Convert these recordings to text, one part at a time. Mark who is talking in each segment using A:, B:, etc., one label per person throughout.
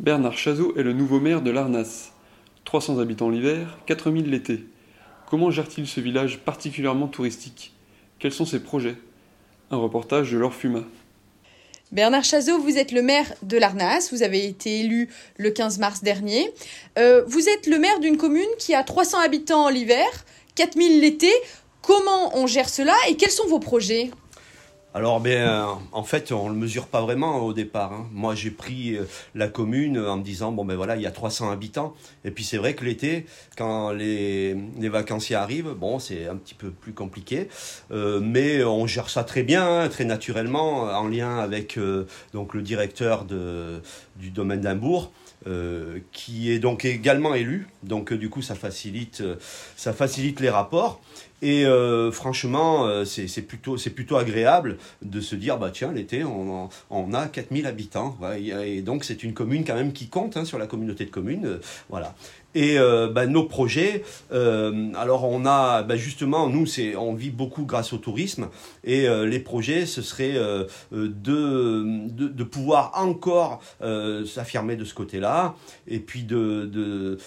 A: Bernard Chazot est le nouveau maire de Larnas. 300 habitants l'hiver, 4000 l'été. Comment gère-t-il ce village particulièrement touristique? Quels sont ses projets? Un reportage de Laure.
B: Bernard Chazot, vous êtes le maire de Larnas, vous avez été élu le 15 mars dernier. Euh, vous êtes le maire d'une commune qui a 300 habitants l'hiver, 4000 l'été. Comment on gère cela et quels sont vos projets?
C: Alors, ben, en fait, on ne le mesure pas vraiment au départ. Hein. Moi, j'ai pris euh, la commune en me disant, bon, ben voilà, il y a 300 habitants. Et puis, c'est vrai que l'été, quand les, les, vacanciers arrivent, bon, c'est un petit peu plus compliqué. Euh, mais on gère ça très bien, hein, très naturellement, en lien avec euh, donc, le directeur de, du domaine d'Imbourg. Euh, qui est donc également élu. Donc du coup, ça facilite, ça facilite les rapports. Et euh, franchement, euh, c'est plutôt, plutôt agréable de se dire, bah tiens, l'été, on, on, a 4000 habitants. et donc, c'est une commune quand même qui compte hein, sur la communauté de communes. Euh, voilà. Et bah, nos projets, alors on a bah, justement, nous, on vit beaucoup grâce au tourisme. Et les projets, ce serait de, de, pouvoir encore s'affirmer de ce côté-là. Et puis de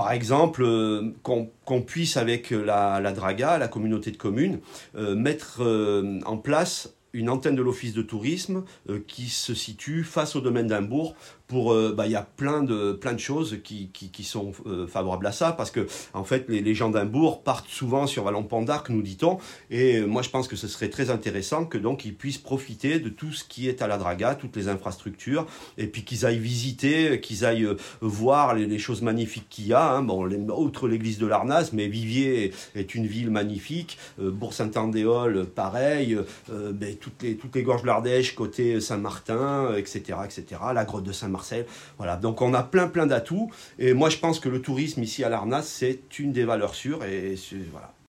C: par exemple, euh, qu'on puisse avec la, Draga, la communauté de communes, euh, mettre euh, en place une antenne de l'office de tourisme qui se situe face au domaine d'Imbourg euh, bah, il y a plein de plein de choses qui, sont euh, favorables à ça parce que en fait les, les gens d'Imbourg partent souvent sur Vallon Pont d'Arc nous dit-on et euh, moi je pense que ce serait très intéressant que donc ils puissent profiter de tout ce qui est à la Draga toutes les infrastructures et puis qu'ils aillent visiter qu'ils aillent voir les, choses magnifiques qu'il y a hein. bon outre l'église de l'Arnas mais Vivier est une ville magnifique Bourg-Saint-Andéol pareil ben, toutes les toutes les gorges de l'Ardèche côté Saint-Martin etc etc la grotte de Saint-Martin voilà, donc on a plein plein d'atouts. Et moi je pense que le tourisme ici à l'Arnas, c'est une des valeurs sûres. Et voilà.